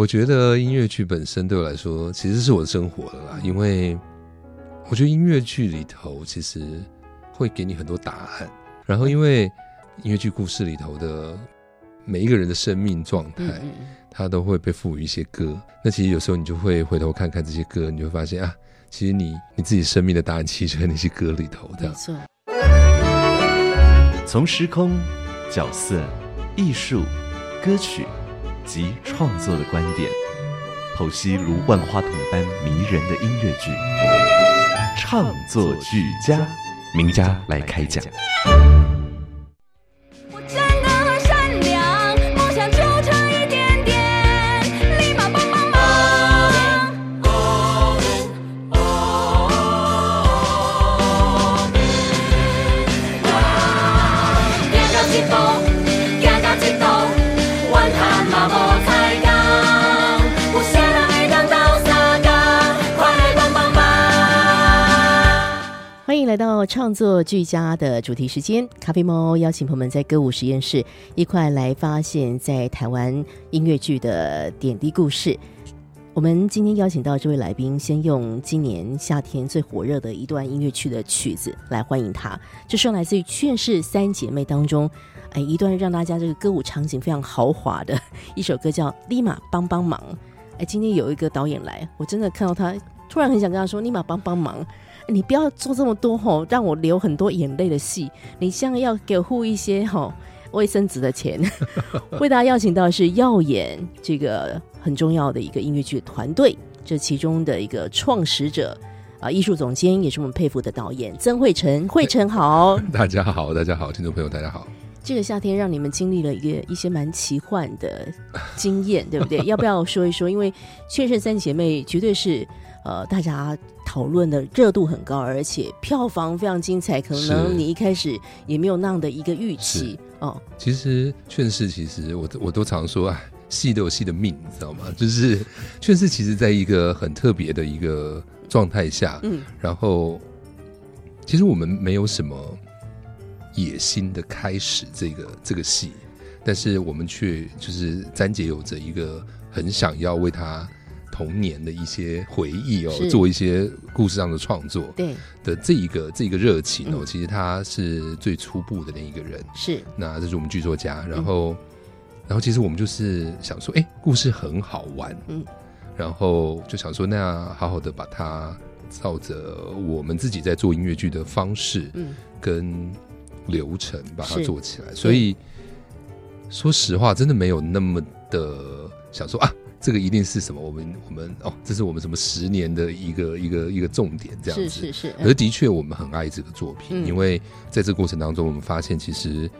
我觉得音乐剧本身对我来说，其实是我的生活了啦。因为我觉得音乐剧里头其实会给你很多答案。然后，因为音乐剧故事里头的每一个人的生命状态，它都会被赋予一些歌。那其实有时候你就会回头看看这些歌，你就会发现啊，其实你你自己生命的答案，其实就在那些歌里头。没错。从时空、角色、艺术、歌曲。及创作的观点，剖析如万花筒般迷人的音乐剧，唱作俱佳，名家来开讲。欢迎来到创作俱佳的主题时间，咖啡猫邀请朋友们在歌舞实验室一块来发现，在台湾音乐剧的点滴故事。我们今天邀请到这位来宾，先用今年夏天最火热的一段音乐剧的曲子来欢迎他。这是来自于《劝世三姐妹》当中，哎，一段让大家这个歌舞场景非常豪华的一首歌，叫《立马帮帮忙》。哎，今天有一个导演来，我真的看到他，突然很想跟他说：“立马帮帮忙。”你不要做这么多吼，让我流很多眼泪的戏。你像要给付一些吼卫生纸的钱。为大家邀请到的是耀眼这个很重要的一个音乐剧团队，这其中的一个创始者啊，艺术总监也是我们佩服的导演曾慧晨。慧晨好，大家好，大家好，听众朋友大家好。这个夏天让你们经历了一个一些蛮奇幻的经验，对不对？要不要说一说？因为《确认三姐妹》绝对是。呃，大家讨论的热度很高，而且票房非常精彩。可能你一开始也没有那样的一个预期哦。其实劝世，其实我我都常说啊，戏都有戏的命，你知道吗？就是劝世，其实在一个很特别的一个状态下，嗯，然后其实我们没有什么野心的开始这个这个戏，但是我们却就是詹姐有着一个很想要为他。童年的一些回忆哦，做一些故事上的创作，对。的这一个这一个热情哦，其实他是最初步的那一个人，是。那这是我们剧作家，然后然后其实我们就是想说，哎，故事很好玩，嗯，然后就想说，那好好的把它照着我们自己在做音乐剧的方式，嗯，跟流程把它做起来，所以说实话，真的没有那么的想说啊。这个一定是什么？我们我们哦，这是我们什么十年的一个一个一个重点，这样子是是是。而的确，我们很爱这个作品，因为在这过程当中，我们发现其实。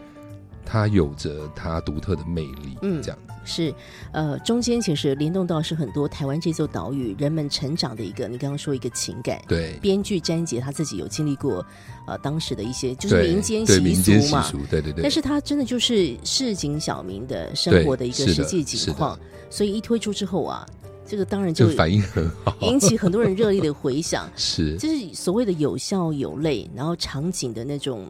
它有着它独特的魅力，嗯，这样子。是，呃，中间其实联动到是很多台湾这座岛屿人们成长的一个，你刚刚说一个情感，对，编剧詹杰他自己有经历过，呃，当时的一些就是民间习俗嘛，对对对，但是他真的就是市井小民的生活的一个实际情况，所以一推出之后啊，这个当然就反应很好，引起很多人热烈的回响，是，就是所谓的有笑有泪，然后场景的那种。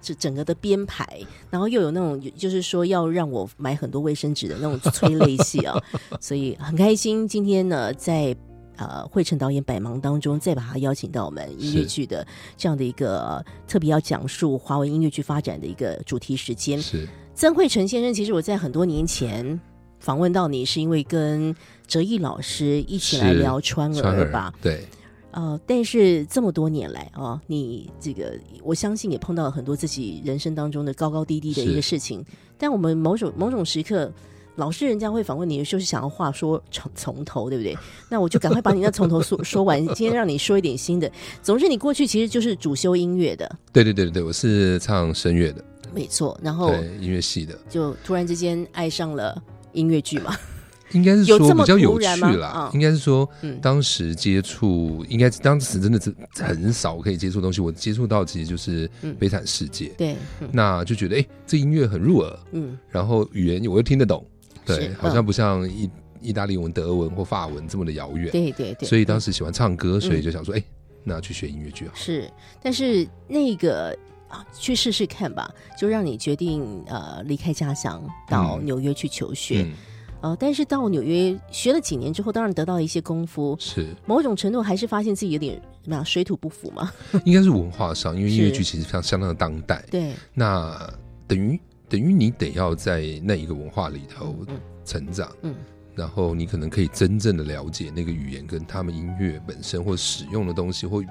这整个的编排，然后又有那种就是说要让我买很多卫生纸的那种催泪戏啊，所以很开心今天呢，在呃惠成导演百忙当中，再把他邀请到我们音乐剧的这样的一个特别要讲述华文音乐剧发展的一个主题时间。是曾惠成先生，其实我在很多年前访问到你，是因为跟哲毅老师一起来聊川儿吧？对。呃，但是这么多年来啊，你这个我相信也碰到了很多自己人生当中的高高低低的一个事情。但我们某种某种时刻，老是人家会访问你，就是想要话说从从头，对不对？那我就赶快把你那从头说说完。今天让你说一点新的。总之，你过去其实就是主修音乐的。对对对对对，我是唱声乐的。没错，然后音乐系的，就突然之间爱上了音乐剧嘛。应该是说比较有趣啦啊，应该是说嗯。当时接触，应该当时真的是很少可以接触的东西。我接触到其实就是《嗯悲惨世界》对，嗯。那就觉得哎、这音乐很入耳，嗯，然后语言我又听得懂，对是，好像不像意意大利文、德文或法文这么的遥远。对对对，所以当嗯时喜欢唱歌，所以嗯。就想说，哎、那去学音乐剧好。是，但是那个啊，去试试看吧，就让你决定呃离开家乡到嗯。纽约去求学。嗯，呃，但是到纽约学了几年之后，当然得到了一些功夫，是，某种程度还是发现自己有点怎么样水土不服嘛。应该是文化上，因为音乐剧其实相相当的当代，对，那等于等于你得要在那一个文化里头嗯。成长，嗯。然后你可能可以真正的了解那个语言跟他们音乐本身或使用的东西或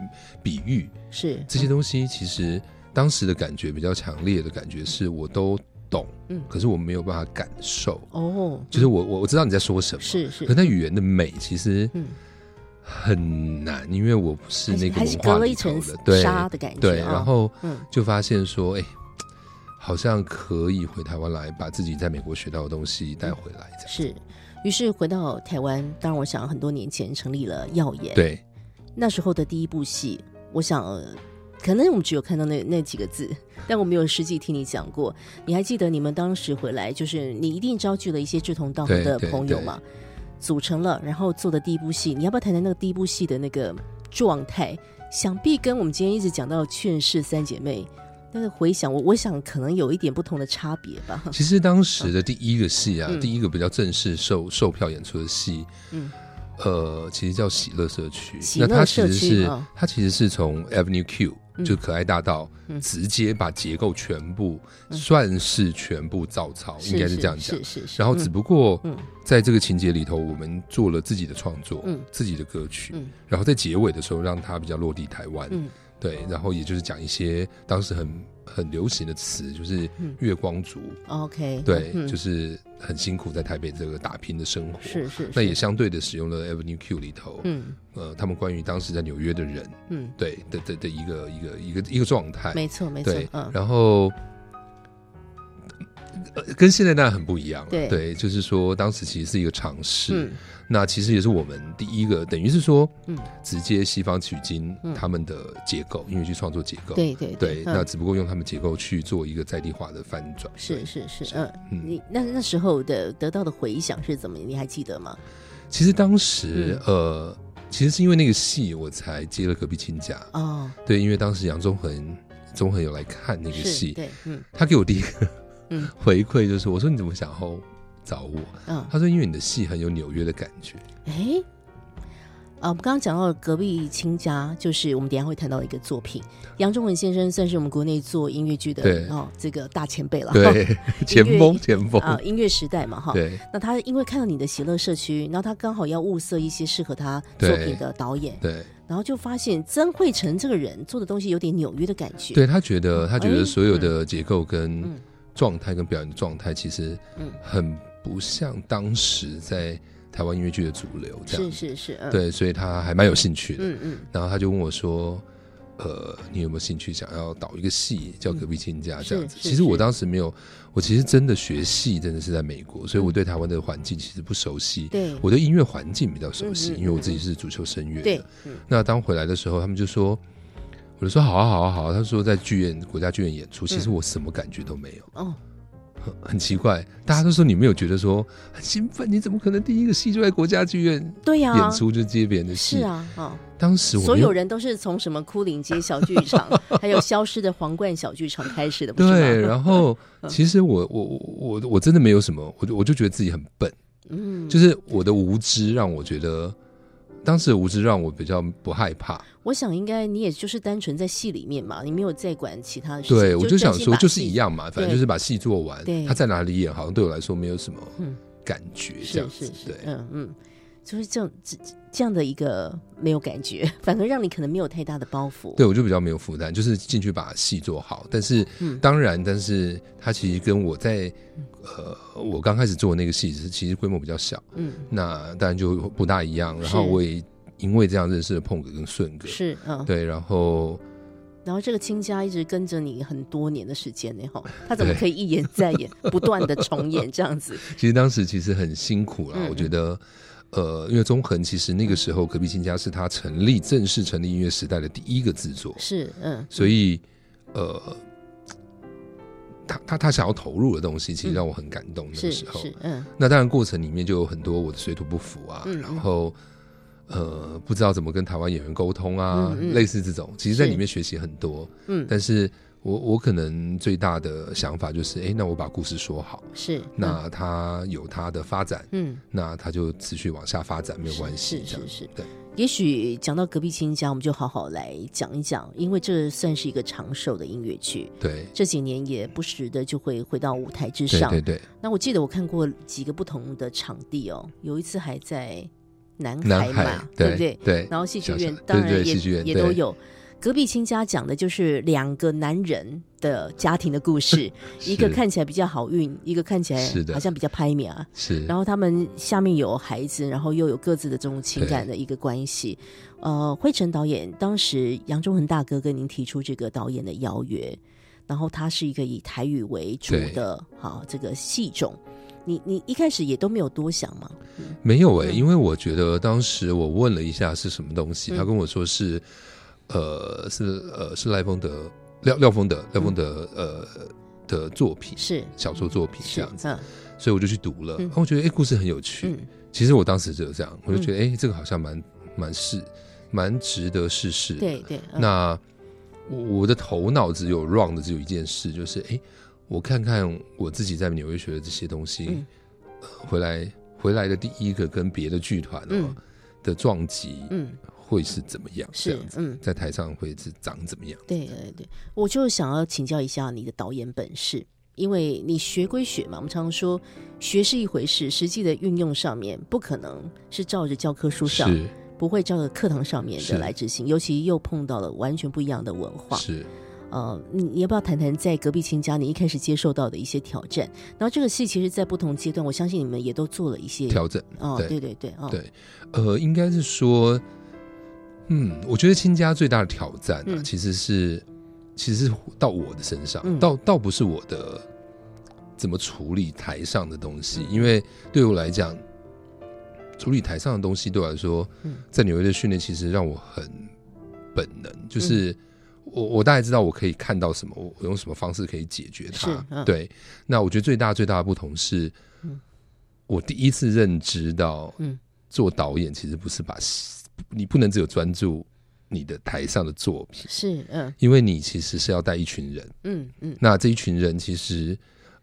比喻是。这些东西，其实当时的感觉比较强烈的感觉是我都懂，嗯。可是我没有办法感受，哦，就是我我我知道你在说什么，是是。可那语言的美其实嗯。很难，因为我不是那个文化里了一层头的，对纱的感觉对，啊然后嗯。就发现说，哎、好像可以回台湾来，把自己在美国学到的东西带回来，这样。是。于是回到台湾，当然我想很多年前成立了耀眼，对，那时候的第一部戏，我想、呃可能我们只有看到那那几个字，但我没有实际听你讲过。你还记得你们当时回来，就是你一定招聚了一些志同道合的朋友嘛，组成了，然后做的第一部戏。你要不要谈谈那个第一部戏的那个状态？想必跟我们今天一直讲到《劝世三姐妹》那个回想，我我想可能有一点不同的差别吧。其实当时的第一个戏啊，嗯第一个比较正式售售票演出的戏，嗯呃，其实叫喜乐社区。喜乐那它其实是、嗯它其实是从 Avenue Q、嗯就可爱大道、嗯。直接把结构全部、嗯。算是全部照抄，应该是这样讲。是是是。然后只不过嗯。在这个情节里头，我们做了自己的创作，嗯。自己的歌曲，嗯。然后在结尾的时候让它比较落地台湾，嗯对，然后也就是讲一些当时很很流行的词，就是嗯。月光族，，OK，对，嗯就是很辛苦在台北这个打拼的生活，是是，那也相对的使用了 Avenue Q 里头，嗯。呃，他们关于当时在纽约的人，嗯，对的的的一个一个一个一个状态，没错没错对，，嗯。然后。呃跟现在当然很不一样了，对。就是说当时其实是一个尝试，嗯。那其实也是我们第一个，等于是说，嗯。直接西方取经嗯。他们的结构，因为去创作结构，对对对，嗯那只不过用他们结构去做一个在地化的翻转，是是是，嗯，嗯。你那那时候的得到的回响是怎么？你还记得吗？其实当时、嗯。呃，其实是因为那个戏我才接了隔壁亲家，哦，对，因为当时杨宗恒宗恒有来看那个，戏，对，嗯。他给我第一个嗯回馈就是，我说你怎么想后找我？嗯，他说因为你的戏很有纽约的感觉，哎。啊，我们刚刚讲到隔壁亲家，就是我们等下会谈到一个作品。杨忠文先生算是我们国内做音乐剧的哦，这个大前辈了。对，前锋前锋，啊，音乐时代嘛，哈。对那他因为看到你的喜乐社区，然后他刚好要物色一些适合他作品的导演，对然后就发现曾慧成这个人做的东西有点纽约的感觉。对，他觉得他觉哎得所有的结构跟嗯状态跟表演的状态，其实嗯很不像当时在台湾音乐剧的主流这是样。是是，嗯，对，所以他还蛮有兴趣的。嗯嗯然后他就问我说：“呃，你有没有兴趣想要导一个戏叫《隔壁亲家》这样子？”是是其实我当时没有，我其实真的学戏真的是在美国，所以我对台湾的环境其实不熟悉。嗯对我对音乐环境比较熟悉，因为我自己是主修声乐对那当回来的时候，他们就说。我就说好啊好啊好啊，他说在剧院国家剧院演出，其实我什么感觉都没有，哦，很很奇怪。大家都说你没有觉得说很兴奋，你怎么可能第一个戏就在国家剧院对呀，演出就接别人的戏？是啊，啊，当时我所有人都是从什么枯岭街小剧场，还有消失的皇冠小剧场开始的，不是？对，然后 嗯其实我我我我我真的没有什么，我就我就觉得自己很笨，嗯，就是我的无知让我觉得，当时的无知让我比较不害怕。我想应该你也就是单纯在戏里面嘛，你没有再管其他的事情。对，我就想说就是一样，嘛，反正就是把戏做完对，他在哪里演，好像对我来说没有什么嗯感觉这样子。是是对，，嗯嗯，就是这种这这样的一个没有感觉，反而让你可能没有太大的包袱。对我就比较没有负担，就是进去把戏做好。但是嗯当然，但是他其实跟我在呃我刚开始做那个戏，是其实规模比较小，嗯，那当然就不大一样。然后我也因为这样认识了碰哥跟顺哥，是嗯，对，然后然后这个亲家一直跟着你很多年的时间呢，哈，他怎么可以一演再演，不断的重演这样子？其实当时其实很辛苦啦，我觉得，呃，因为中恒其实那个时候隔壁亲家是他成立正式成立音乐时代的第一个制作，是嗯，所以呃。他他他想要投入的东西，其实让我很感动。那个时候，嗯，那当然过程里面就有很多我的水土不服啊，然后呃，不知道怎么跟台湾演员沟通啊，类似这种，其实在里面学习很多。嗯，但是我我可能最大的想法就是，哎，那我把故事说好，是，那他有他的发展，嗯，那他就持续往下发展，没有关系，是是是，对。也许讲到隔壁亲家，我们就好好来讲一讲，因为这算是一个长寿的音乐剧。对，这几年也不时的就会回到舞台之上。对对。那我记得我看过几个不同的场地哦，有一次还在南海嘛，对不对？对。然后戏剧院当然也也都有。隔壁亲家讲的就是两个男人的家庭的故事，一个看起来比较好运，一个看起来好像比较拍面啊。是，然后他们下面有孩子，然后又有各自的这种情感的一个关系。呃，惠成导演当时杨忠恒大哥跟您提出这个导演的邀约，然后他是一个以台语为主的，好这个戏种。你你一开始也都没有多想吗？没有哎，因为我觉得当时我问了一下是什么东西，他跟我说是。呃，是呃，是赖丰德廖廖丰德廖丰德呃的作品是小说作品这样子，所以我就去读了。然后我觉得哎，故事很有趣。其实我当时就这样，我就觉得哎，这个好像蛮蛮是蛮值得试试。对对。那我我的头脑只有 run 的只有一件事，就是哎，我看看我自己在纽约学的这些东西，回来回来的第一个跟别的剧团的撞击，嗯。会是怎么样？是嗯，在台上会是长怎么样？对对对，我就想要请教一下你的导演本事，因为你学归学嘛，我们常常说学是一回事，实际的运用上面不可能是照着教科书上，不会照着课堂上面的来执行，尤其又碰到了完全不一样的文化。是呃，你你要不要谈谈在隔壁亲家你一开始接受到的一些挑战？然后这个戏其实，在不同阶段，我相信你们也都做了一些调整。哦，对对对，哦对，呃，应该是说。嗯，我觉得亲家最大的挑战啊，其实是，其实是到我的身上，倒倒不是我的怎么处理台上的东西，因为对我来讲，处理台上的东西对我来说，在纽约的训练其实让我很本能，就是我我大概知道我可以看到什么，我用什么方式可以解决它。对，那我觉得最大最大的不同是，我第一次认知到，嗯，做导演其实不是把。你不能只有专注你的台上的作品，是嗯，因为你其实是要带一群人，嗯嗯，那这一群人其实，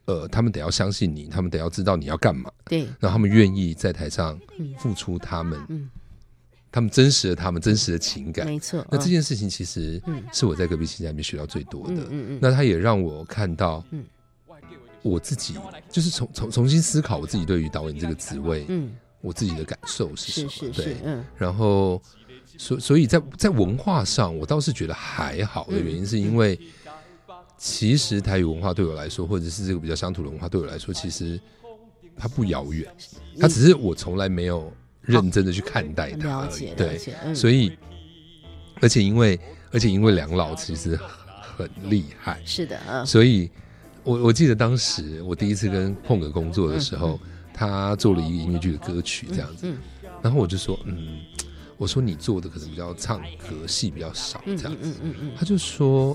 呃，他们得要相信你，他们得要知道你要干嘛，对，然后他们愿意在台上付出他们，嗯，他们真实的他们真实的情感，没错。那这件事情其实是我在隔壁亲家里面学到最多的，嗯嗯，那他也让我看到，嗯，我自己就是重重重新思考我自己对于导演这个职位，嗯。我自己的感受是什么？对，嗯，然后，所所以在在文化上，我倒是觉得还好的原因，是因为其实台语文化对我来说，或者是这个比较乡土的文化对我来说，其实它不遥远，它只是我从来没有认真的去看待它而已。对，所以，而且因为而且因为梁老其实很厉害，是的，嗯，所以我我记得当时我第一次跟碰哥工作的时候。他做了一个音乐剧的歌曲这样子，然后我就说，嗯，我说你做的可能比较唱歌戏比较少这样子，他就说，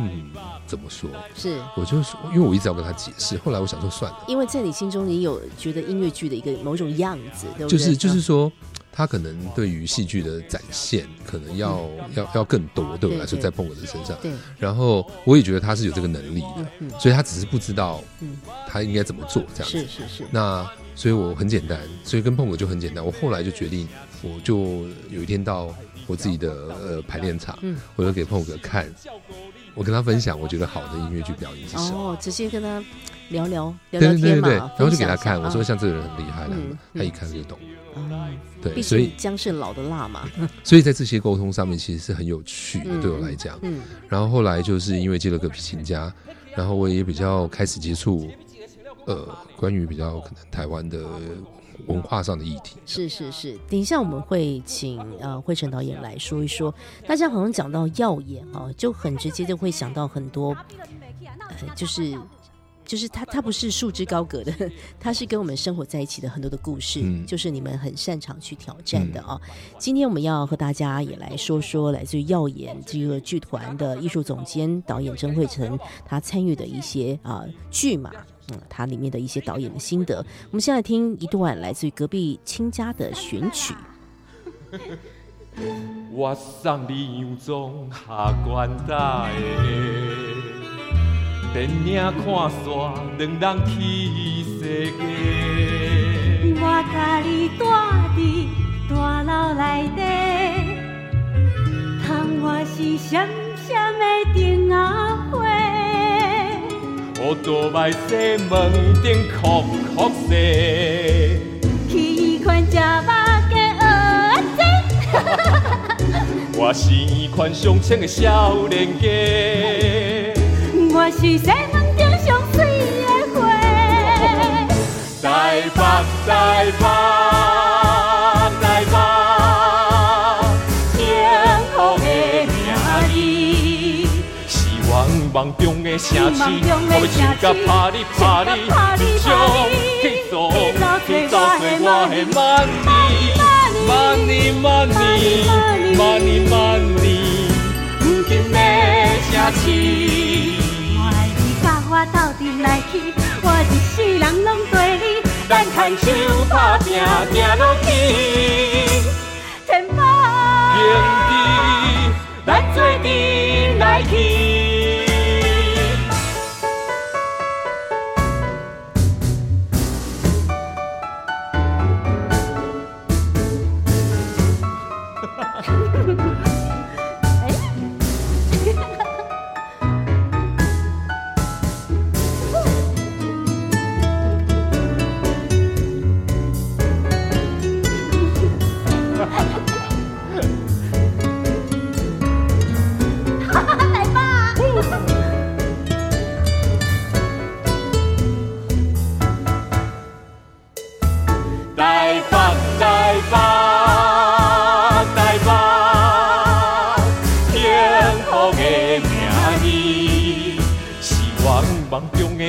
嗯，怎么说？是，我就是，因为我一直要跟他解释，后来我想说算了，因为在你心中你有觉得音乐剧的一个某种样子，对不对？就是就是说。他可能对于戏剧的展现，可能要要要更多，对我来说，在碰我的身上。对，然后我也觉得他是有这个能力的，所以他只是不知道，他应该怎么做这样子。是是是。那所以我很简单，所以跟碰我就很简单。我后来就决定，我就有一天到我自己的呃排练场，我就给碰哥看，我跟他分享我觉得好的音乐剧表演是什么。哦，直接跟他聊聊聊聊天嘛，然后就给他看，我说像这个人很厉害了，他一看就懂。哦，对，所以姜是老的辣嘛，所以在这些沟通上面其实是很有趣的，对我来讲。嗯，然后后来就是因为接了个皮琴家，然后我也比较开始接触，呃，关于比较可能台湾的文文化上的议题。是是是，等一下我们会请呃惠成导演来说一说。大家好像讲到耀眼啊，就很直接就会想到很多，呃，就是。就是他，他不是束之高阁的，他是跟我们生活在一起的很多的故事，就是你们很擅长去挑战的啊。今天我们要和大家也来说说来自于耀眼这个剧团的艺术总监导演曾慧成他参与的一些啊剧嘛，嗯，他里面的一些导演的心得。我们先来听一段来自于隔壁亲家的选曲。我送你洋装下关大电影看煞，两人去世界。我甲你住伫大楼内底，窗外是闪闪的灯仔花。乌多白西门顶哭哭西，去款食肉的蚵仔 我是款上清的少年家。我是西门町上水的花，台北台北梦中的城市，我要唱甲拍你拍你，唱去做我的 money money money money money，如今的城市。我斗阵来去，我一世人拢对你，咱牵手打拼，行落去。天风迎地，咱做阵来去。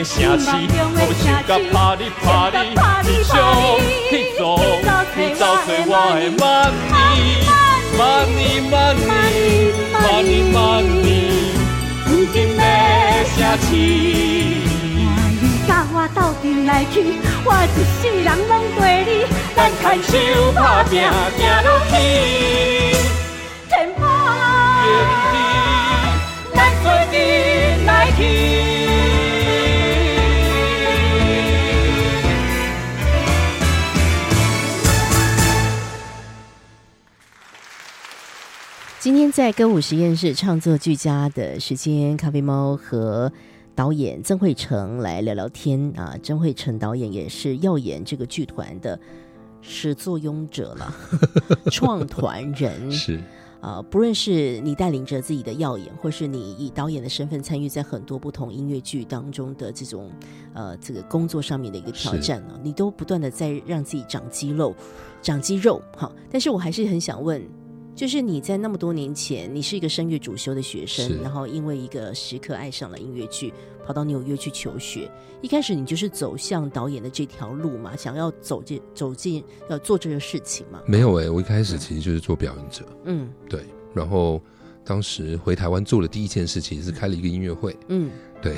城市，我要唱甲拍你拍你，你想去做去找找我的 money money money money money，如今的城市，我斗阵来去，我一世人拢陪你，咱牵手打拼行落去，天破地，咱做阵来去。今天在歌舞实验室创作俱佳的时间，咖啡猫和导演曾慧成来聊聊天啊。曾慧成导演也是耀眼这个剧团的始作俑者了，创团人是啊。不论是你带领着自己的耀眼，或是你以导演的身份参与在很多不同音乐剧当中的这种呃这个工作上面的一个挑战呢，你都不断的在让自己长肌肉，长肌肉。好，但是我还是很想问。就是你在那么多年前，你是一个声乐主修的学生，然后因为一个时刻爱上了音乐剧，跑到纽约去求学。一开始你就是走向导演的这条路嘛，想要走进走进要做这个事情嘛？没有哎，我一开始其实就是做表演者。嗯，对。然后当时回台湾做的第一件事情是开了一个音乐会。嗯，对。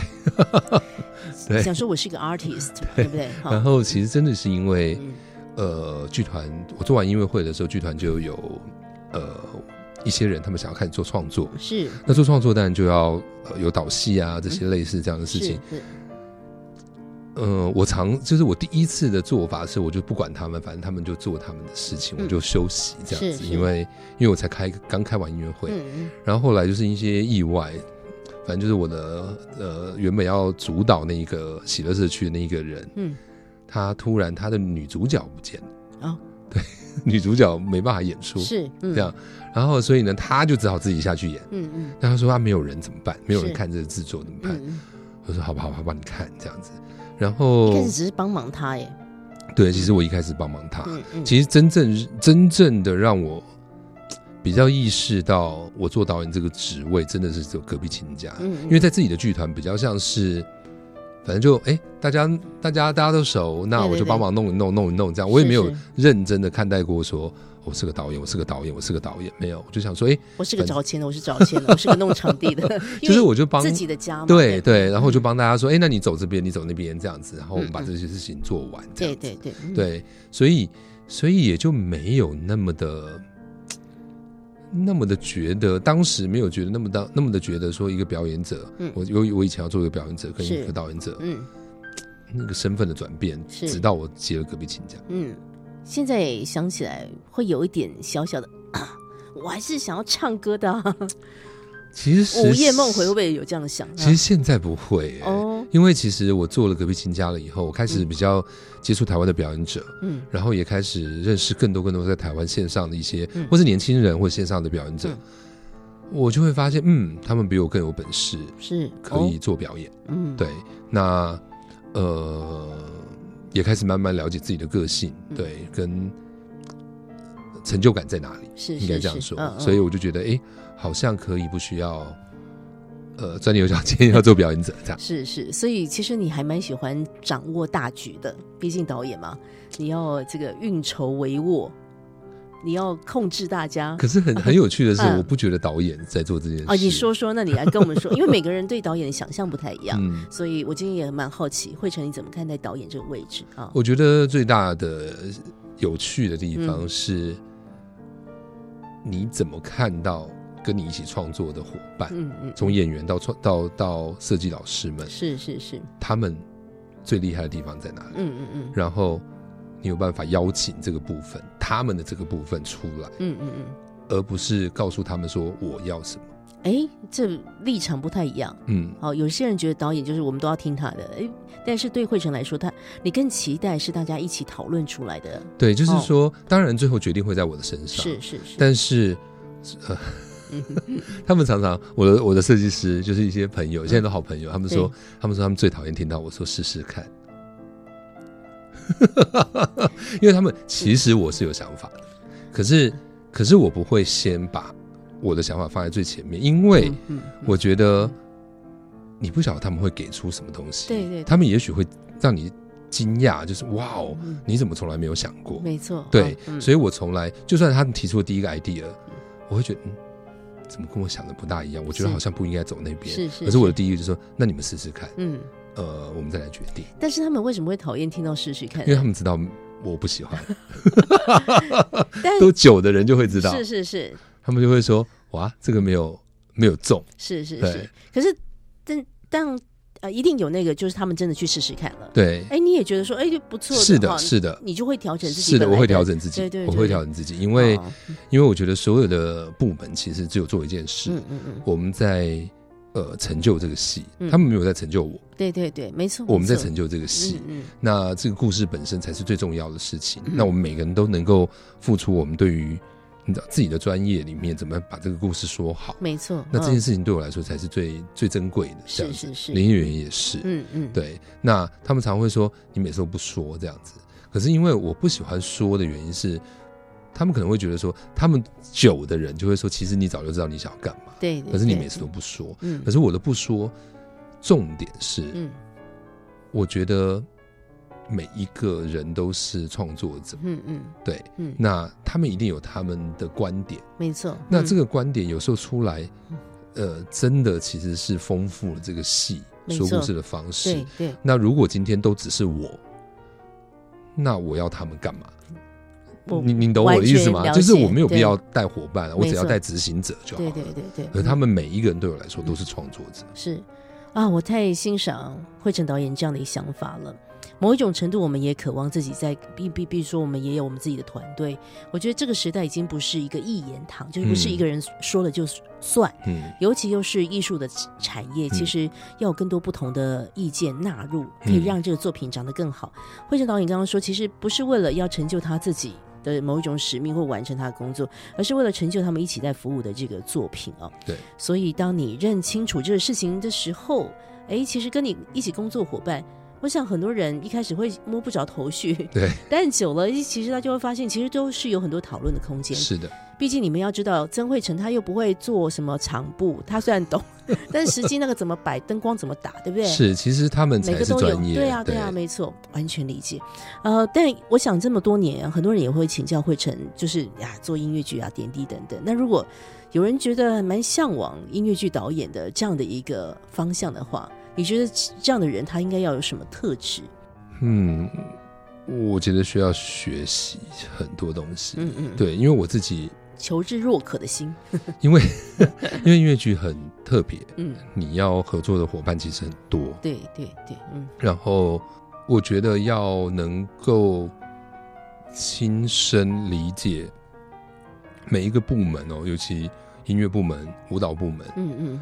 对，想说我是一个 artist，对不对？然后其实真的是因为呃，剧团我做完音乐会的时候，剧团就有。呃，一些人他们想要开始做创作，是。那做创作当然就要呃有导戏啊这些类似这样的事情。嗯，我常就是我第一次的做法是，我就不管他们，反正他们就做他们的事情，我就休息这样子。因为因为我才开刚开完音乐会，然后后来就是一些意外，反正就是我的呃原本要主导那一个喜乐社区的那一个人，嗯，他突然他的女主角不见了啊，对。女主角没办法演出，是这样，然后所以呢，他就只好自己下去演。嗯嗯，但他说他没有人怎么办？没有人看这个制作怎么办？我说好吧，好吧，帮你看这样子。然后一开始只是帮忙他耶，对，其实我一开始帮忙他，嗯嗯，其实真正真正的让我比较意识到我做导演这个职位真的是只有隔壁亲家，嗯嗯因为在自己的剧团比较像是。反正就哎，大家大家大家都熟，那我就帮忙弄一弄弄一弄，这样我也没有认真的看待过说我是个导演，我是个导演，我是个导演，没有，我就想说，哎，我是个找钱的，我是找钱的，我是个弄场地的，就是我就帮自己的家嘛，对对，嗯。然后我就帮大家说，哎，那你走这边，你走那边，这样子，然后我们把这些事情做完，这对样子。对对嗯。对，所以所以也就没有那么的。那么的觉得，当时没有觉得那么的那么的觉得说一个表演者，嗯。我有我以前要做一个表演者跟一个导演者，嗯。那个身份的转变，是。直到我接了隔壁亲家，嗯，现在想起来会有一点小小的。啊 我还是想要唱歌的、啊，其实午夜梦回会不会有这样的想法？其实现在不会、欸，哦，因为其实我做了隔壁亲家了以后，我开始嗯。比较接触台湾的表演者，嗯。然后也开始认识更多更多在台湾线上的一些，嗯。或是年轻人或者线上的表演者，嗯。我就会发现，嗯，他们比我更有本事，是。可以做表演。哦。嗯，对，那呃，也开始慢慢了解自己的个性，嗯。对，跟成就感在哪里，是应该这样说。嗯嗯所以我就觉得，哎、好像可以不需要。呃，钻牛角尖要做表演者这样，是是，所以其实你还蛮喜欢掌握大局的，毕竟导演嘛，你要这个运筹帷幄，你要控制大家。可是很很有趣的是，嗯我不觉得导演在做这件事。哦，你说说，那你来跟我们说，因为每个人对导演的想象不太一样，嗯，所以我今天也蛮好奇，慧成你怎么看待导演这个位置啊？我觉得最大的有趣的地嗯方是，你怎么看到跟你一起创作的伙伴，嗯嗯，从演员到创到到设计老师们，是是是，他们最厉害的地方在哪里？嗯嗯嗯然后你有办法邀请这个部分，他们的这个部分出来，嗯嗯嗯，而不是告诉他们说我要什么。哎，这立场不太一样。嗯，好，有些人觉得导演就是我们都要听他的，哎，但是对慧成来说，他你更期待是大家一起讨论出来的，对，就是哦。说，当然最后决定会在我的身上，是是是，但是，呃，他们常常我的我的设计师就是一些朋友，现在都好朋友，他们说他们说他们最讨厌听到我说试试看，因为他们其实我是有想法的，可是可是我不会先把我的想法放在最前面，因为我觉得你不晓得他们会给出什么东西，对对对。他们也许会让你惊讶，就是哇哦嗯，你怎么从来没有想过？没错，对所以我从来就算他们提出的第一个 idea，我会觉得嗯，怎么跟我想的不大一样？我觉得好像不应该走那边。是是可是我的第一个就说，那你们试试看，嗯，呃，我们再来决定，但是他们为什么会讨厌听到试试看？因为他们知道我不喜欢，但都久的人就会知道，是是是他们就会说，哇，这个没有没有中，是是是，可是但但呃，一定有那个，就是他们真的去试试看了。对，哎，你也觉得说，哎，不错是的，是的，你就会调整自己是的，我会调整自己对对，我会调整自己，因为哦。因为我觉得所有的部门其实只有做一件事，嗯嗯嗯，我们在呃成就这个戏嗯，他们没有在成就我，对对对，没错，我们在成就这个戏。那这个故事本身才是最重要的事情。嗯。那我们每个人都能够付出我们对于你知道自己的专业里面怎么把这个故事说好。没错。那这件嗯事情对我来说才是最最珍贵的。这样子，是是是连演员也是。嗯嗯，对，那他们常会说你每次都不说这样子，可是因为我不喜欢说的原因是，他们可能会觉得说，他们久的人就会说，其实你早就知道你想要干嘛，对可是你每次都不说。嗯可是我的不说，重点是，嗯我觉得每一个人都是创作者，嗯嗯。对，嗯，那他们一定有他们的观点，没错。那这个个观点有时候出来，呃，真的其实是丰富了这个戏说故事的方式。对。对，那如果今天都只是我，那我要他们干嘛？我你你懂我的意思吗？就是我没有必要带伙伴啊，我只要带执行者就好对了。对对。对，而他们每一个人对我来说都是创作者。是啊，我太欣赏惠成导演这样的一想法了。某一种程度，我们也渴望自己在，比比比如说，我们也有我们自己的团队。我觉得这个时代已经不是一个一言堂，就是不是嗯一个人说了就算，嗯尤其又是艺术的产业，其实要有更多不同的意见纳入，可以嗯让这个作品长得更好。慧成导演刚刚说，其实不是为了要成就他自己的某一种使命或完成他的工作，而是为了成就他们一起在服务的这个作品哦。对，所以当你认清楚这个事情的时候，哎，其实跟你一起工作伙伴我想很多人一开始会摸不着头绪，对，但久了，其实他就会发现，其实都是有很多讨论的空间。是的，毕竟你们要知道，曾慧成他又不会做什么场布，他虽然懂，但实际那个怎么摆灯光怎么打，对不对？是，其实他们每个都有，对啊，对啊，没错，完全理解。呃，但我想这么多年，很多人也会请教慧成，就是呀，做音乐剧啊，点滴等等。那如果有人觉得蛮向往音乐剧导演的这样的一个方向的话，你觉得这样的人他应该要有什么特质？嗯，我觉得需要学习很多东西。嗯嗯，对，因为我自己求知若渴的心，因为因为音乐剧很特别，嗯，你要合作的伙伴其实很多，对对对，嗯，然后我觉得要能够亲身理解每一个部门哦，尤其音乐部门、舞蹈部门，嗯嗯。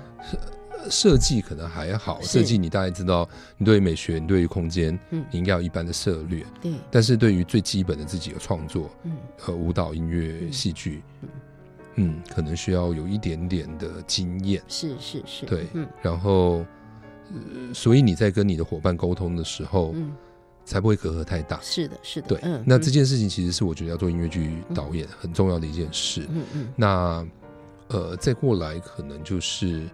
设计可能还好，设计你大概知道，你对于美学，你对于空间，嗯，你应该有一般的策略。对，但是对于最基本的自己的创作，嗯，和舞蹈、音乐、戏剧，嗯，可能需要有一点点的经验。是是是，对，嗯，然后，所以你在跟你的伙伴沟通的时候，嗯，才不会隔阂太大。是的，是的，对，嗯，那这件事情其实是我觉得要做音乐剧导演很重要的一件事。嗯嗯，那呃，再过来可能就是。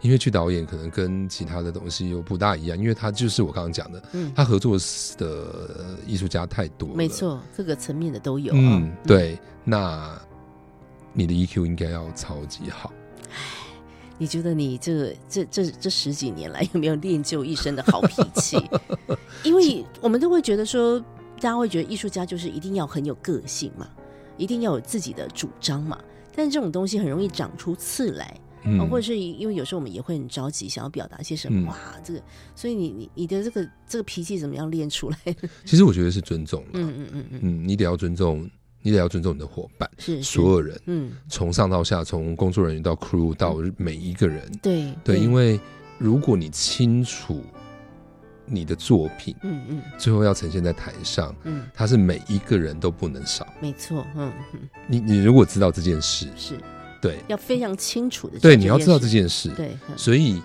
音乐剧导演可能跟其他的东西又不大一样，因为他就是我刚刚讲的，嗯，他合作的艺术家太多，没错，各个层面的都有。嗯，对，那你的 EQ 应该要超级好。你觉得你这这这这十几年来有没有练就一身的好脾气？因为我们都会觉得说，大家会觉得艺术家就是一定要很有个性嘛，一定要有自己的主张嘛，但这种东西很容易长出刺来。嗯，或者是因为有时候我们也会很着急，想要表达些什么哇？这个，所以你你你的这个这个脾气怎么样练出来？其实我觉得是尊重了嗯嗯嗯嗯，你得要尊重，你得要尊重你的伙伴，是所有人，嗯，从上到下，从工作人员到 crew 到每一个人，对对，因为如果你清楚你的作品，嗯嗯，最后要呈现在台上，嗯，它是每一个人都不能少，没错，嗯嗯，你你如果知道这件事是。对，要非常清楚的。对，你要知道这件事。对，所以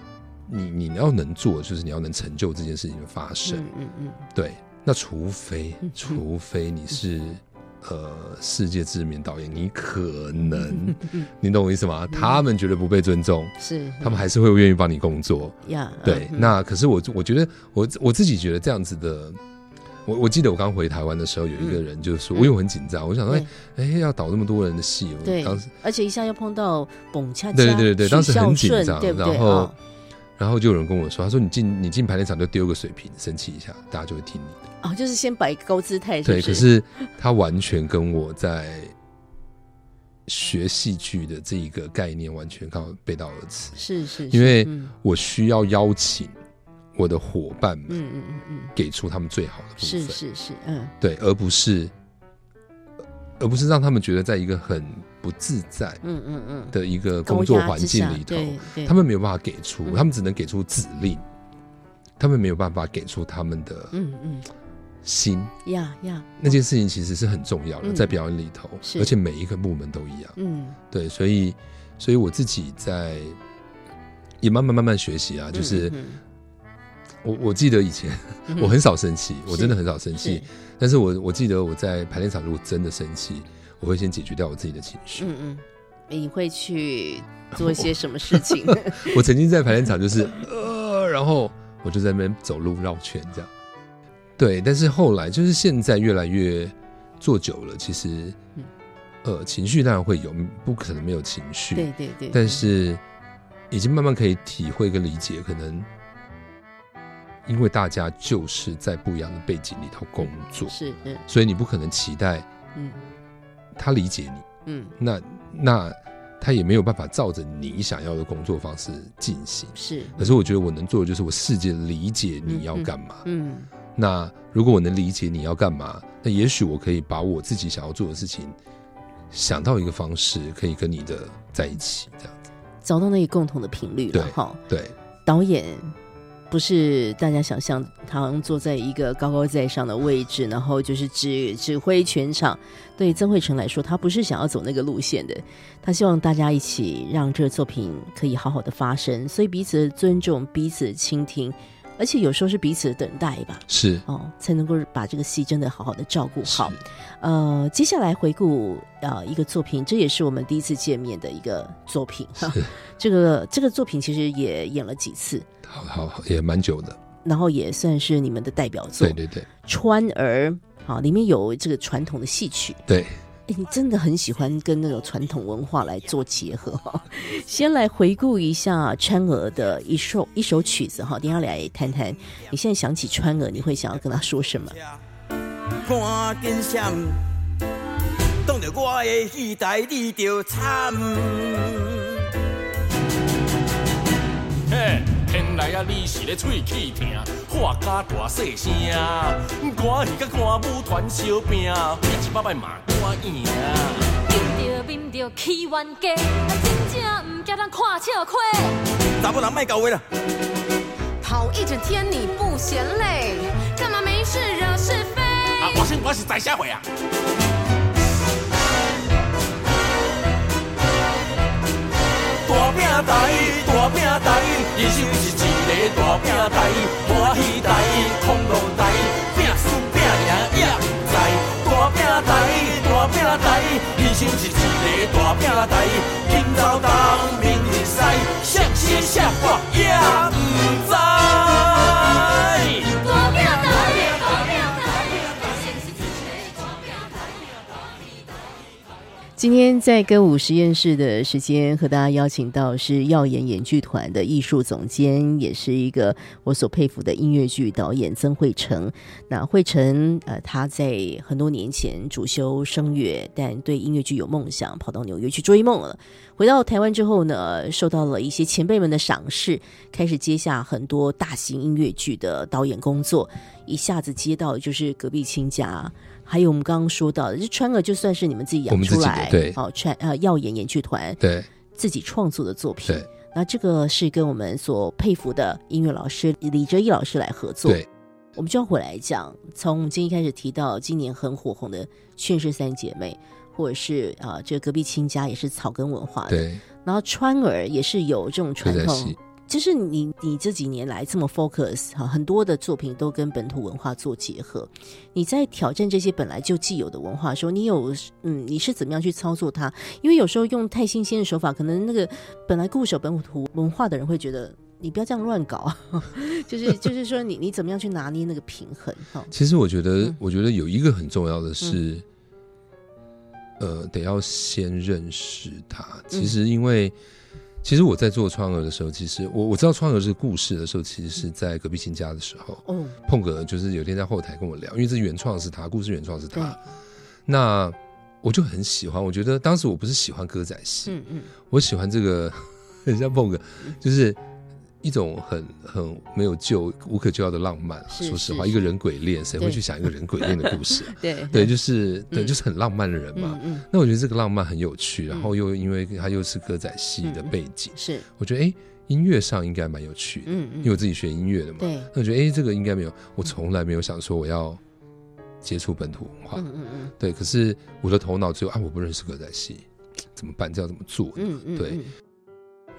你你要能做，就是你要能成就这件事情的发生。嗯嗯嗯。对，那除非除非你是呃世界知名导演，你可能，你懂我意思吗？他们觉得不被尊重，是他们还是会愿意帮你工作。呀，对，那可是我我觉得我我自己觉得这样子的。我我记得我刚回台湾的时候，有一个人就说，我又很紧张，我想说，哎哎，要导那么多人的戏，对，当时而且一下又碰到蹦恰恰，对对对，当时很紧张，对然后然后就有人跟我说，他说你进你进排练场就丢个水瓶，生气一下，大家就会听你的。哦，就是先摆高姿态，对。可是他完全跟我在学戏剧的这一个概念完全靠背道而驰，是是，因为我需要邀请。我的伙伴们，嗯嗯嗯嗯，给出他们最好的部分，是是是，嗯，对，而不是，而不是让他们觉得在一个很不自在，嗯嗯嗯。的一个工作环境里头，他们没有办法给出，他们只能给出指令，他们没有办法给出他们的，嗯嗯，心。呀呀，那件事情其实是很重要的，在表演里头，而且每一个部门都一样，嗯，对，所以，所以我自己在也慢慢慢慢学习啊，就是。我我记得以前 我很少生气，我真的很少生气。但是我我记得我在排练场如果真的生气，我会先解决掉我自己的情绪。嗯嗯，你会去做一些什么事情？我曾经在排练场就是呃，然后我就在那边走路绕圈这样。对，但是后来就是现在越来越做久了，其实呃情绪当然会有，不可能没有情绪。对对对。但是已经慢慢可以体会跟理解，可能。因为大家就是在不一样的背景里头工作，是，所以你不可能期待，嗯，他理解你，嗯，那那他也没有办法照着你想要的工作方式进行，是。可是我觉得我能做的就是我试着理解你要干嘛，嗯，那如果我能理解你要干嘛，那也许我可以把我自己想要做的事情想到一个方式，可以跟你的在一起，这样子，找到那个共同的频率了，哈，对，导演。不是大家想象，他坐在一个高高在上的位置，然后就是指指挥全场。对曾慧成来说，他不是想要走那个路线的，他希望大家一起让这个作品可以好好的发生。所以彼此尊重，彼此倾听，而且有时候是彼此的等待吧，是哦，才能够把这个戏真的好好的照顾好。呃，接下来回顾呃一个作品，这也是我们第一次见面的一个作品哈。这个这个作品其实也演了几次，好好也蛮久的，然后也算是你们的代表作。对对对，川儿啊，里面有这个传统的戏曲。对。你真的很喜欢跟那种传统文化来做结合哈。先来回顾一下川娥的一首一首曲子哈，等下来谈谈。你现在想起川娥，你会想要跟他说什么？当着我的戏台，你就惨。天来啊，你是咧喙齿疼，话甲大细声，歌戏甲歌舞团相拼，拼一百摆嘛敢赢。面着面着起冤家，真正唔惊人看笑亏。查某人卖搞话啦！跑一整天你不嫌累，干嘛没事惹是非？啊，我是我是啊。大平台，大平台，人生是一个大平台，欢喜台，痛乐台，拼输拼赢也不知。大平台，大平台，人生是一个大平台，今朝东，明日西，谁先谁我也不知。今天在歌舞实验室的时间，和大家邀请到是耀眼演剧团的艺术总监，也是一个我所佩服的音乐剧导演曾慧成。那慧成，呃，他在很多年前主修声乐，但对音乐剧有梦想，跑到纽约去追梦了。回到台湾之后呢，受到了一些前辈们的赏识，开始接下很多大型音乐剧的导演工作，一下子接到就是隔壁亲家。还有我们刚刚说到的，就川儿就算是你们自己养出来，对，哦，川呃耀眼演剧团，对，自己创作的作品，对，那这个是跟我们所佩服的音乐老师李哲一老师来合作，对，我们就要回来讲，从今天开始提到今年很火红的《劝世三姐妹》，或者是啊，这个隔壁亲家也是草根文化的，对，然后川儿也是有这种传统。就是你，你这几年来这么 focus 哈，很多的作品都跟本土文化做结合。你在挑战这些本来就既有的文化的时候，你有嗯，你是怎么样去操作它？因为有时候用太新鲜的手法，可能那个本来固守本土文化的人会觉得你不要这样乱搞。就是就是说，你你怎么样去拿捏那个平衡？哈，其实我觉得，我觉得有一个很重要的是，呃，得要先认识它。其实因为。其实我在做川儿的时候，其实我我知道川儿这个故事的时候，其实是在隔壁新家的时候。哦，碰哥就是有天在后台跟我聊，因为这原创是他，故事原创是他。那我就很喜欢，我觉得当时我不是喜欢歌仔戏，嗯嗯，我喜欢这个 很像碰哥，就是。一种很很没有救、无可救药的浪漫。说实话，一个人鬼恋，谁会去想一个人鬼恋的故事？对对，就是对，就是很浪漫的人嘛。那我觉得这个浪漫很有趣，然后又因为它又是歌仔戏的背景，是我觉得哎，音乐上应该蛮有趣的。嗯嗯，因为我自己学音乐的嘛。对，那我觉得哎，这个应该没有，我从来没有想说我要接触本土文化。嗯嗯嗯，对。可是我的头脑只有啊，我不认识歌仔戏，怎么办？这要怎么做？嗯嗯，对。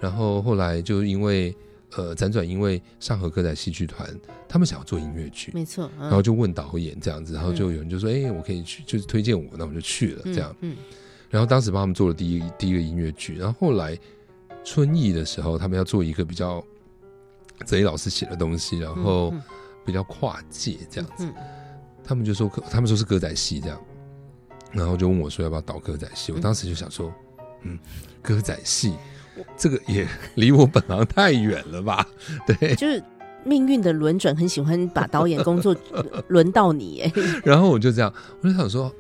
然后后来就因为。呃，辗转因为上河歌仔戏剧团，他们想要做音乐剧，没错，然后就问导演这样子，然后就有人就说：“哎，我可以去，就是推荐我，那我就去了。”这样，嗯，然后当时帮他们做了第一第一个音乐剧，然后后来春意的时候，他们要做一个比较泽一老师写的东西，然后比较跨界这样子，他们就说他们说是歌仔戏这样，然后就问我说要不要导歌仔戏，我当时就想说，嗯，歌仔戏。这个也离我本行太远了吧？对，就是命运的轮转，很喜欢把导演工作轮到你哎。然后我就这样，我就想说，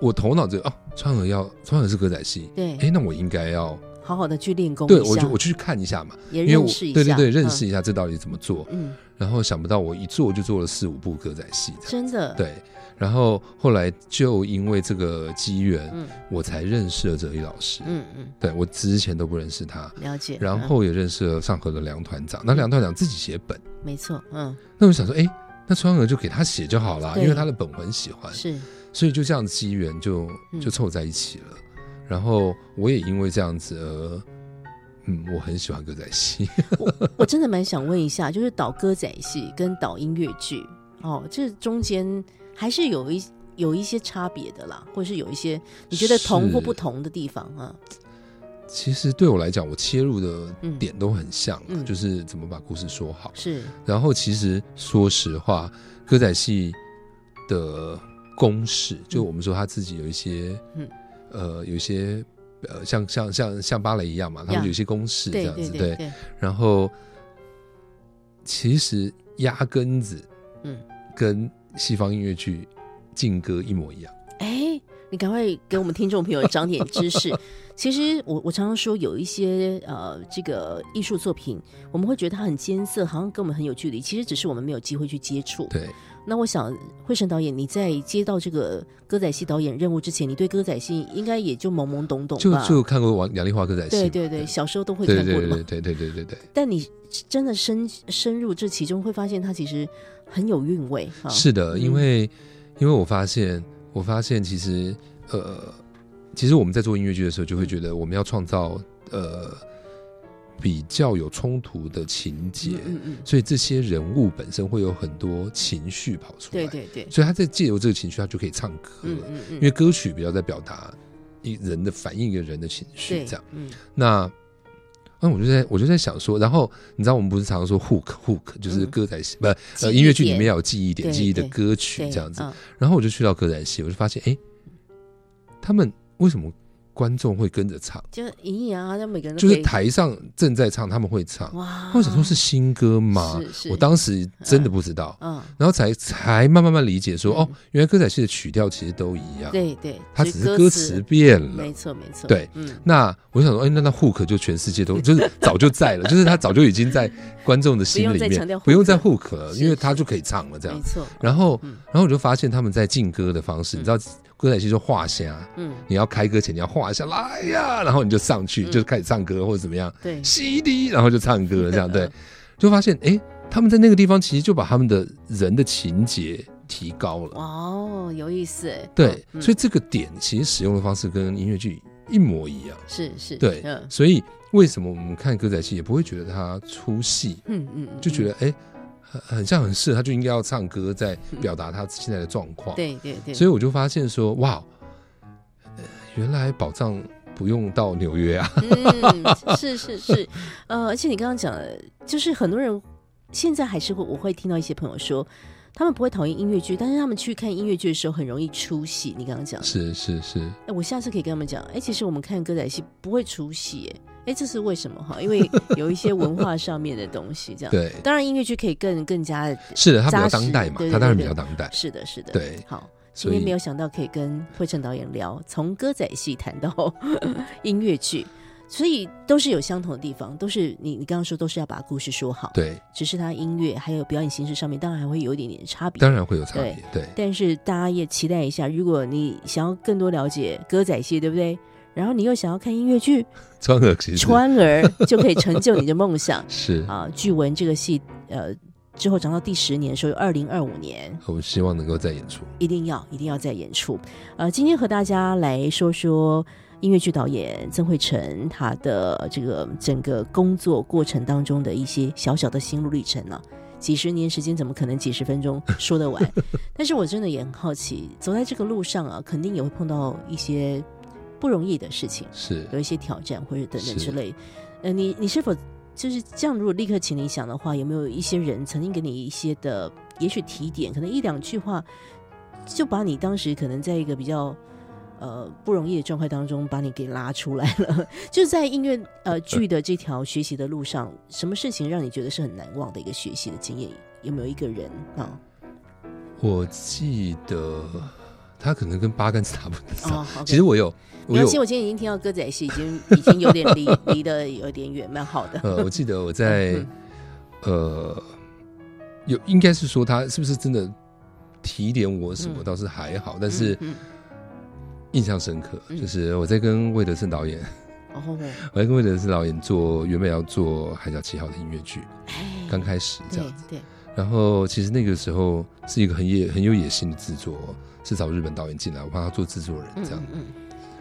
我头脑这哦，川儿要川儿是歌仔戏，对，哎，那我应该要好好的去练功，对，我就我去看一下嘛，也认识一下，对对对，认识一下这到底怎么做。嗯，然后想不到我一做就做了四五部歌仔戏，真的，对。然后后来就因为这个机缘，我才认识了哲一老师。嗯嗯，对我之前都不认识他，了解。然后也认识了上河的梁团长，那梁团长自己写本，没错，嗯。那我想说，哎，那川河就给他写就好了，因为他的本我很喜欢，是。所以就这样机缘就就凑在一起了。然后我也因为这样子而嗯，我很喜欢歌仔戏。我我真的蛮想问一下，就是导歌仔戏跟导音乐剧，哦，这中间还是有一有一些差别的啦，或者是有一些你觉得同或不同的地方啊？其实对我来讲，我切入的嗯点都很像，嗯。就是怎么把故事说好。是，然后其实说实话，歌仔戏的公式，就我们说他自己有一些，嗯。呃，有一些呃，像像像像芭蕾一样嘛，他们有一些公式这样子，对，然后其实压根子嗯，跟西方音乐剧劲歌一模一样。哎，你赶快给我们听众朋友长点知识。其实我我常常说，有一些呃，这个艺术作品，我们会觉得它很艰涩，好像跟我们很有距离。其实只是我们没有机会去接触。对，那我想，惠成导演，你在接到这个歌仔戏导演任务之前，你对歌仔戏应该也就懵懵懂懂吧？就看过王杨丽花歌仔戏，对对对，小时候都会看过的嘛。对对对对对对对。但你真的深深入这其中，会发现它其实很有韵味哈。是的，嗯。因为因为我发现，我发现其实呃，其实我们在做音乐剧的时候，就会觉得我们要创造呃比较有冲突的情节，嗯嗯嗯，所以这些人物本身会有很多情绪跑出来，对对对，所以他在借由这个情绪，他就可以唱歌，嗯嗯嗯，因为歌曲比较在表达一人的反映一个人的情绪，这样。嗯。那那我就在我就在想说，然后你知道我们不是常说 hook hook 就是嗯歌仔戏，不呃音乐剧里面要有记忆点、记忆的歌曲这样子。嗯然后我就去到歌仔戏，我就发现，哎，他们为什么观众会跟着唱？就隐隐啊，那每个人就是台上正在唱，他们会唱。哇，我想说是新歌吗？是？是。我当时真的不知道，嗯，然后才才慢慢慢理解说，嗯。哦，原来歌仔戏的曲调其实都一样，对对，它只是歌词变了。没。错没错，对。嗯，那我想说，哎，那那 hook 就全世界都 就是早就在了，就是他早就已经在观众的心里面，不用再 hook 了，因为他就可以唱了这样。没。错，然后嗯，然后我就发现他们在进歌的方式，嗯。你知道歌仔戏就画虾，嗯，你要开歌前你要画一下来呀，然后你就上去嗯。就开始唱歌或者怎么样，对，，CD，然后就唱歌这样对。嗯，就发现哎，他们在那个地方其实就把他们的人的情节提高了。哇哦，有意思。哎，对，嗯所以这个点其实使用的方式跟音乐剧一模一样。是是，对嗯，所以为什么我们看歌仔戏也不会觉得它出戏，嗯嗯，就觉得得哎、很很像很适合，他就应该要唱歌，在表达他现在的状况。，对对对，所以我就发现说，哇，呃原来宝藏不用到纽约啊。嗯，是是是，呃，而且你刚刚讲的，就是很多人现在还是会，我会听到一些朋友说，他们不会讨厌音乐剧，但是他们去看音乐剧的时候很容易出戏。你刚刚讲的，是是是，哎，我下次可以跟他们讲，哎，其实我们看歌仔戏不会出戏，哎，哎，这是为什么哈？因为 有一些文化上面的东西，这样。对，当然，音乐剧可以更更加是的，它比较当代嘛对，对他当然比对较当代。是的，是的，对好。今天没有想到可以跟惠成导演聊，从歌仔戏谈到 音乐剧，所以都是有相同的地方，都是你你刚刚说都是要把故事说好，对，只是它音乐还有表演形式上面，当然还会有一点点差别。当然会有差别。对，但是大家也期待一下，如果你想要更多了解歌仔戏，对不对？然后你又想要看音乐剧，川儿其实川儿就可以成就你的梦想 是，啊！据闻这个戏呃之后长到第十年的时候，二零二五年我们希望能够再演出。一定要一定要再演出。呃，今天和大家来说说音乐剧导演曾慧成他的这个整个工作过程当中的一些小小的心路历程呢、几十年时间怎么可能几十分钟说得完？但是我真的也很好奇，走在这个路上啊，肯定也会碰到一些不容易的事情，是，有一些挑战或者等等之类。呃，你你是否就是这样？如果立刻请你想的话，有没有一些人曾经给你一些的，也许提点，可能一两句话，就把你当时可能在一个比较呃不容易的状态当中，把你给拉出来了？就是在音乐呃剧的这条学习的路上，什么事情让你觉得是很难忘的一个学习的经验？有没有一个人啊？我记得他可能跟八竿子打不着。哦，其实我有，我有没关系，我今天已经听到歌仔戏，已经已经有点离 离得有点远，蛮好的。呃，我记得我在嗯呃，有应该是说他是不是真的提点我什么，嗯倒是还好，但是嗯印象深刻，嗯。就是我在跟魏德胜导演，我在跟魏德胜导演做原本要做《海角七号》的音乐剧，哎。刚开始这样子，对，然后其实那个时候是一个很野很有野心的制作，是找日本导演进来，我帮他做制作人嗯这样，嗯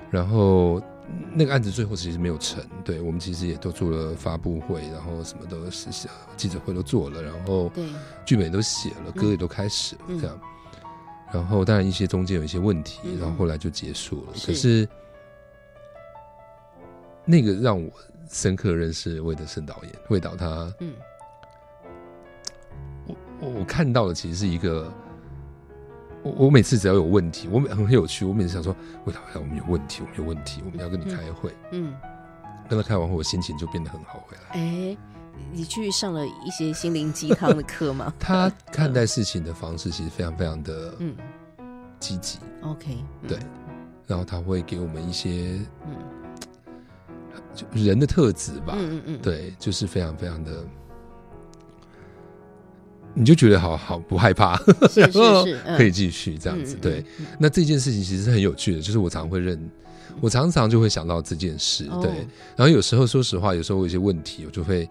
然后那个案子最后其实没有成，对我们其实也都做了发布会，然后什么都是记者会都做了，然后剧本也都写了，歌也都开始了，这样。然后当然一些中间有一些问题，然后后来就结束了。可是那个让我深刻认识魏德胜导演，魏导他，嗯，我我看到的其实是一个。我我每次只要有问题，我很很有趣。我每次想说，魏导，我们有问题，我们有问题，我们要跟你开会。嗯，跟他开完会，我心情就变得很好回来。哎，你去上了一些心灵鸡汤的课吗？他看待事情的方式其实非常非常的嗯积极。OK，对，然后他会给我们一些嗯，人的特质吧。嗯嗯嗯，对，就是非常非常的。你就觉得好好不害怕，然后 可以继续这样子。对，那这件事情其实是很有趣的，就是我常会认，我常常就会想到这件事。对，然后有时候说实话，有时候有一些问题，我就会，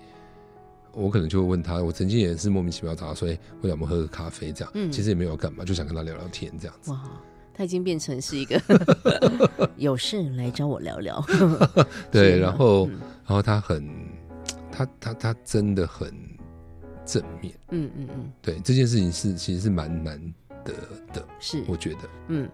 我可能就会问他。我曾经也是莫名其妙找他说：“哎，为什么喝个咖啡？”这样，嗯，其实也没有干嘛，就想跟他聊聊天这样子。哇，他已经变成是一个 有事来找我聊聊。对，然后，然后他很，他他他真的很。正面，嗯嗯嗯，对这件事情是其实是蛮难得的，是我觉得，嗯，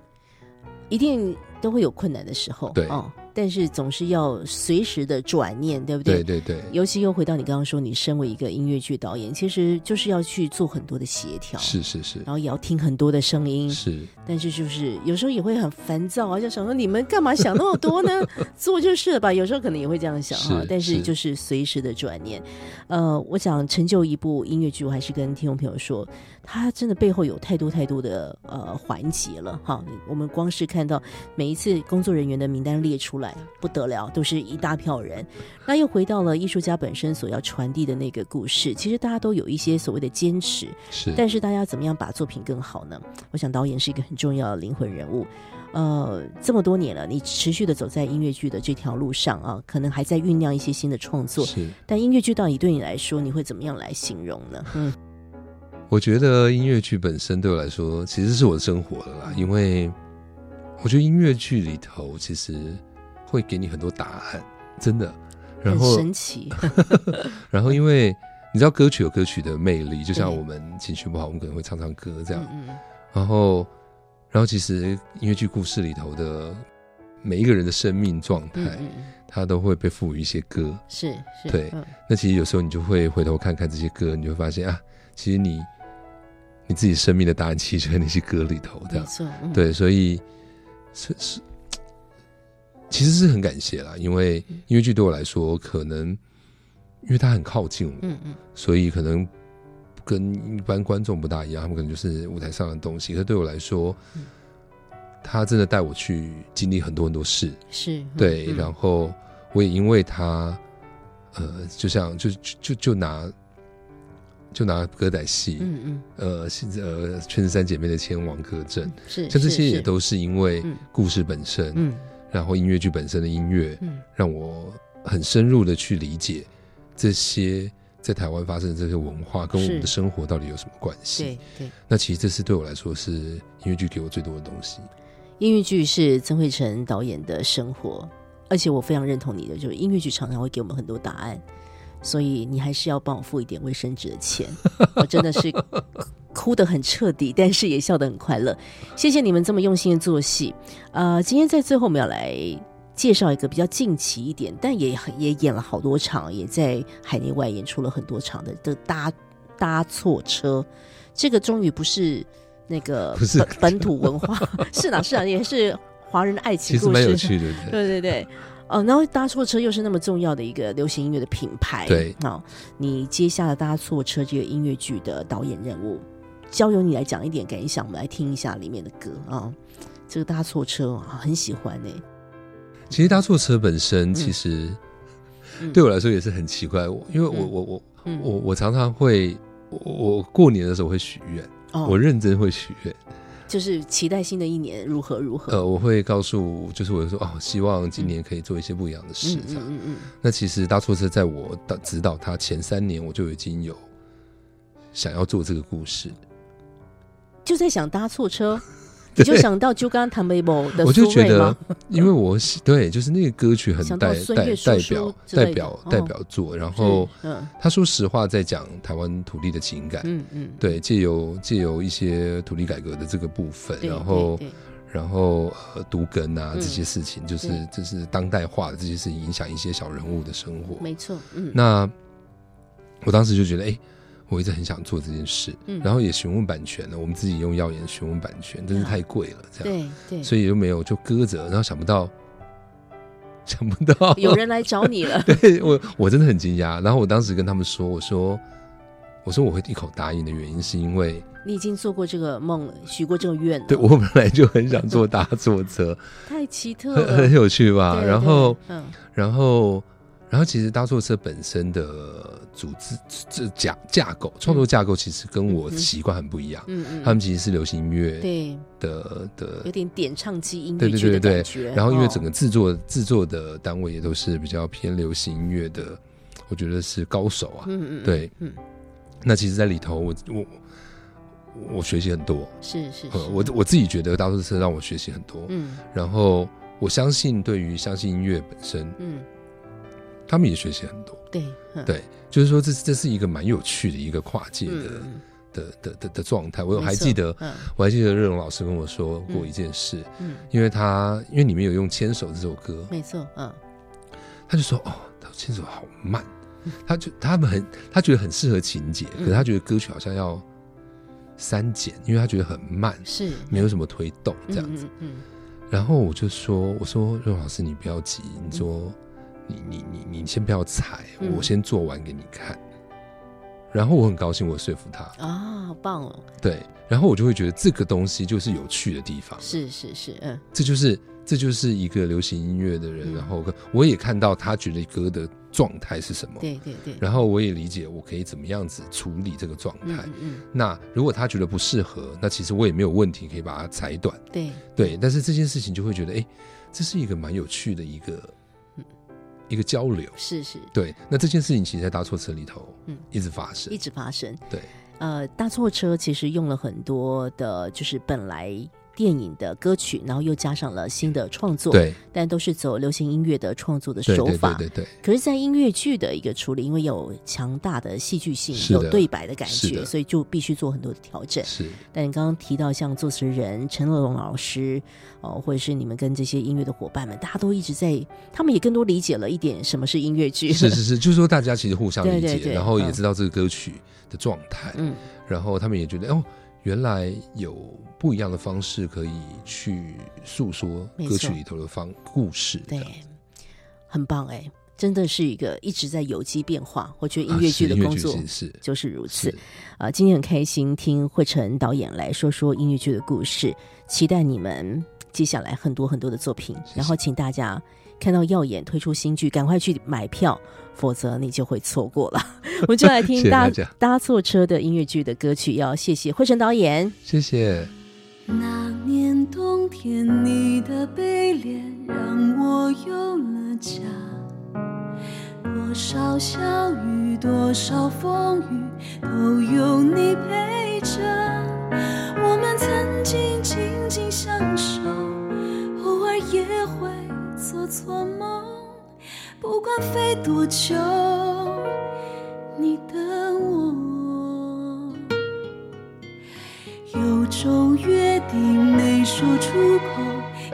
一定都会有困难的时候，对哦。但是总是要随时的转念，对不对？对对对。尤其又回到你刚刚说，你身为一个音乐剧导演，其实就是要去做很多的协调，是是是。然后也要听很多的声音，是。但是就是有时候也会很烦躁啊，就想说你们干嘛想那么多呢？做就是了吧。有时候可能也会这样想哈。但是就是随时的转念。呃，我想成就一部音乐剧，我还是跟听众朋友说。它真的背后有太多太多的呃环节了哈，我们光是看到每一次工作人员的名单列出来不得了，都是一大票人。那又回到了艺术家本身所要传递的那个故事，其实大家都有一些所谓的坚持，是。但是大家怎么样把作品更好呢？我想导演是一个很重要的灵魂人物。呃，这么多年了，你持续的走在音乐剧的这条路上啊，可能还在酝酿一些新的创作。是。但音乐剧到底对你来说，你会怎么样来形容呢？嗯。我觉得音乐剧本身对我来说其实是我的生活了啦，因为我觉得音乐剧里头其实会给你很多答案，真的。然后神奇。然后因为你知道歌曲有歌曲的魅力，就像我们情绪不好，我们可能会唱唱歌这样。嗯。然后，然后其实音乐剧故事里头的每一个人的生命状态，他都会被赋予一些歌。是是。对。那其实有时候你就会回头看看这些歌，你就会发现啊，其实你。你自己生命的答案其实在那些歌里头，这样对，所以是是，其实是很感谢啦，因为音乐剧对我来说，可能因为它很靠近我，嗯嗯，所以可能跟一般观众不大一样，他们可能就是舞台上的东西，可对我来说，他真的带我去经历很多很多事，是对，然后我也因为他，呃，就像就就就拿。就拿歌仔戏，嗯嗯，呃，呃，《劝十三姐妹》的《千王歌阵》，是像这些也都是因为故事本身，嗯，然后音乐剧本身的音乐，嗯，让我很深入的去理解这些在台湾发生的这些文化跟我们的生活到底有什么关系。对对，那其实这是对我来说是音乐剧给我最多的东西。音乐剧是曾慧成导演的生活，而且我非常认同你的，就是音乐剧常常会给我们很多答案。所以你还是要帮我付一点卫生纸的钱，我真的是哭得很彻底，但是也笑得很快乐。谢谢你们这么用心的做戏。呃，今天在最后我们要来介绍一个比较近期一点，但也也演了好多场，也在海内外演出了很多场的的搭搭错车。这个终于不是那个 不是本土文化，是哪是哪也是华人的爱情故事，蛮有趣的。对对 对。哦，然后搭错车又是那么重要的一个流行音乐的品牌，对，好，你接下了搭错车这个音乐剧的导演任务，交由你来讲一点感想，我们来听一下里面的歌啊。这个搭错车啊，很喜欢呢。其实搭错车本身，其实对我来说也是很奇怪，因为我我我我我常常会，我过年的时候会许愿，我认真会许愿。就是期待新的一年如何如何。呃，我会告诉，就是我说哦，希望今年可以做一些不一样的事。这样，嗯嗯。那其实搭错车，在我的指导他前三年，我就已经有想要做这个故事，就在想搭错车。你就想到就刚刚谭维某的，我就觉得，因为我喜对，就是那个歌曲很代代代表代表代表作，然后他说实话在讲台湾土地的情感，嗯嗯，对，借由借由一些土地改革的这个部分，然后然后呃独根啊这些事情，就是就是当代化的这些事情，影响一些小人物的生活，没错，嗯，那我当时就觉得，哎。我一直很想做这件事，然后也询问版权了。我们自己用药研询问版权，真是太贵了，这样对对，所以就没有就搁着。然后想不到，想不到有人来找你了。对我我真的很惊讶。然后我当时跟他们说：“我说我说我会一口答应的原因，是因为你已经做过这个梦，许过这个愿。对我本来就很想做大 坐车，太奇特，了，很有趣吧？然后嗯，然后。”然后其实搭错车本身的组织这架架构创作架构其实跟我习惯很不一样。嗯嗯，他们其实是流行音乐对的的，有点点唱机音乐剧的感觉。然后因为整个制作制作的单位也都是比较偏流行音乐的，我觉得是高手啊。嗯嗯，对，嗯。那其实，在里头，我我我学习很多。是是，我我自己觉得搭错车让我学习很多。嗯。然后我相信，对于相信音乐本身，嗯。他们也学习很多，对对，就是说这这是一个蛮有趣的一个跨界的的的的的状态。我还记得，我还记得热荣老师跟我说过一件事，嗯，因为他因为里面有用《牵手》这首歌，没错，嗯，他就说哦，他说牵手好慢，他就他们很他觉得很适合情节，可是他觉得歌曲好像要删减，因为他觉得很慢，是。没有什么推动这样子，嗯，然后我就说，我说热荣老师你不要急，你说。你你你你先不要踩，我先做完给你看，然后我很高兴，我说服他啊，好棒哦！对，然后我就会觉得这个东西就是有趣的地方，是是是，嗯，这就是这就是一个流行音乐的人，然后我也看到他觉得歌的状态是什么，对对对，然后我也理解我可以怎么样子处理这个状态，嗯，那如果他觉得不适合，那其实我也没有问题可以把它裁短，对。对，但是这件事情就会觉得，哎，这是一个蛮有趣的一个。一个交流是是，对。那这件事情其实，在搭错车里头，嗯，一直发生，一直发生。对，呃，搭错车其实用了很多的，就是本来。电影的歌曲，然后又加上了新的创作，对，但都是走流行音乐的创作的手法，对对对。可是，在音乐剧的一个处理，因为有强大的戏剧性，有对白的感觉，所以就必须做很多的调整。是。但你刚刚提到像作词人陈乐融老师，哦，或者是你们跟这些音乐的伙伴们，大家都一直在，他们也更多理解了一点什么是音乐剧。是是是，就是说大家其实互相理解，然后也知道这个歌曲的状态，嗯，然后他们也觉得哦。原来有不一样的方式可以去诉说歌曲里头的方故事，对，很棒哎，真的是一个一直在有机变化。我觉得音乐剧的工作是就是如此啊。今天很开心听惠成导演来说说音乐剧的故事，期待你们接下来很多很多的作品，然后请大家。看到耀眼推出新剧，赶快去买票，否则你就会错过了。我们就来听搭搭错车的音乐剧的歌曲，要谢谢惠成导演，谢谢。那年冬天，你的背脸让我有了家。多少小雨，多少风雨，都有你陪着。我们曾经紧紧相守，偶尔也会。做错梦，不管飞多久，你等我。有种约定没说出口，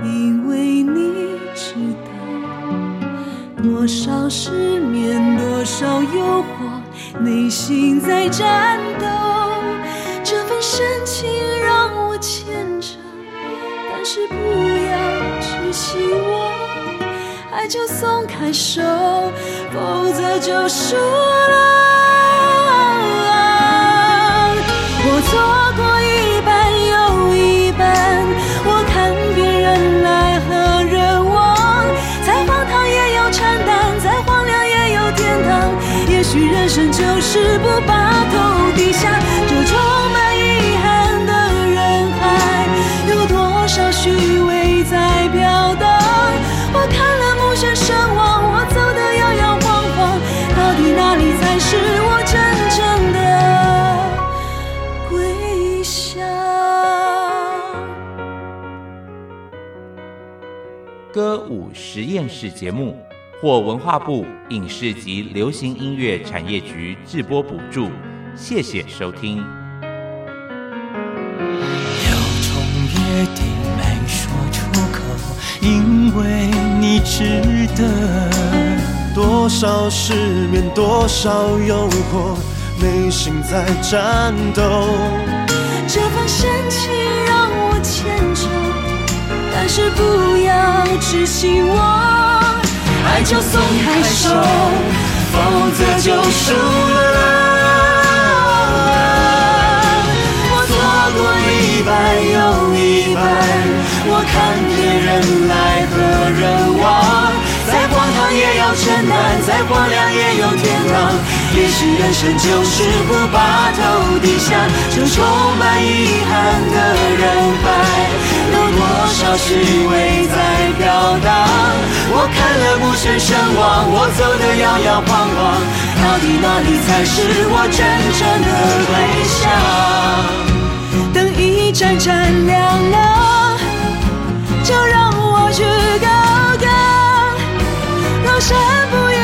因为你知道，多少失眠，多少诱惑，内心在战斗。爱就松开手，否则就输了。我错过一半又一半，我看别人来和人往，再荒唐也有承担，再荒凉也有天堂。也许人生就是不把头低实验室节目，获文化部影视及流行音乐产业局制播补助。谢谢收听。有种约定没说出口，因为你值得。多少失眠，多少诱惑，内心在战斗。这份深情但是不要执行我，爱就松开手，否则就输了。我错过一半又一半，我看别人来和人往。也要承担，再荒凉也有天堂。也许人生就是不把头低下，就充满遗憾的人海。有多少虚伪在飘荡？我看了无声声望，我走得摇摇晃晃，到底哪里才是我真正的归乡？等一盏盏亮了，就让身不由。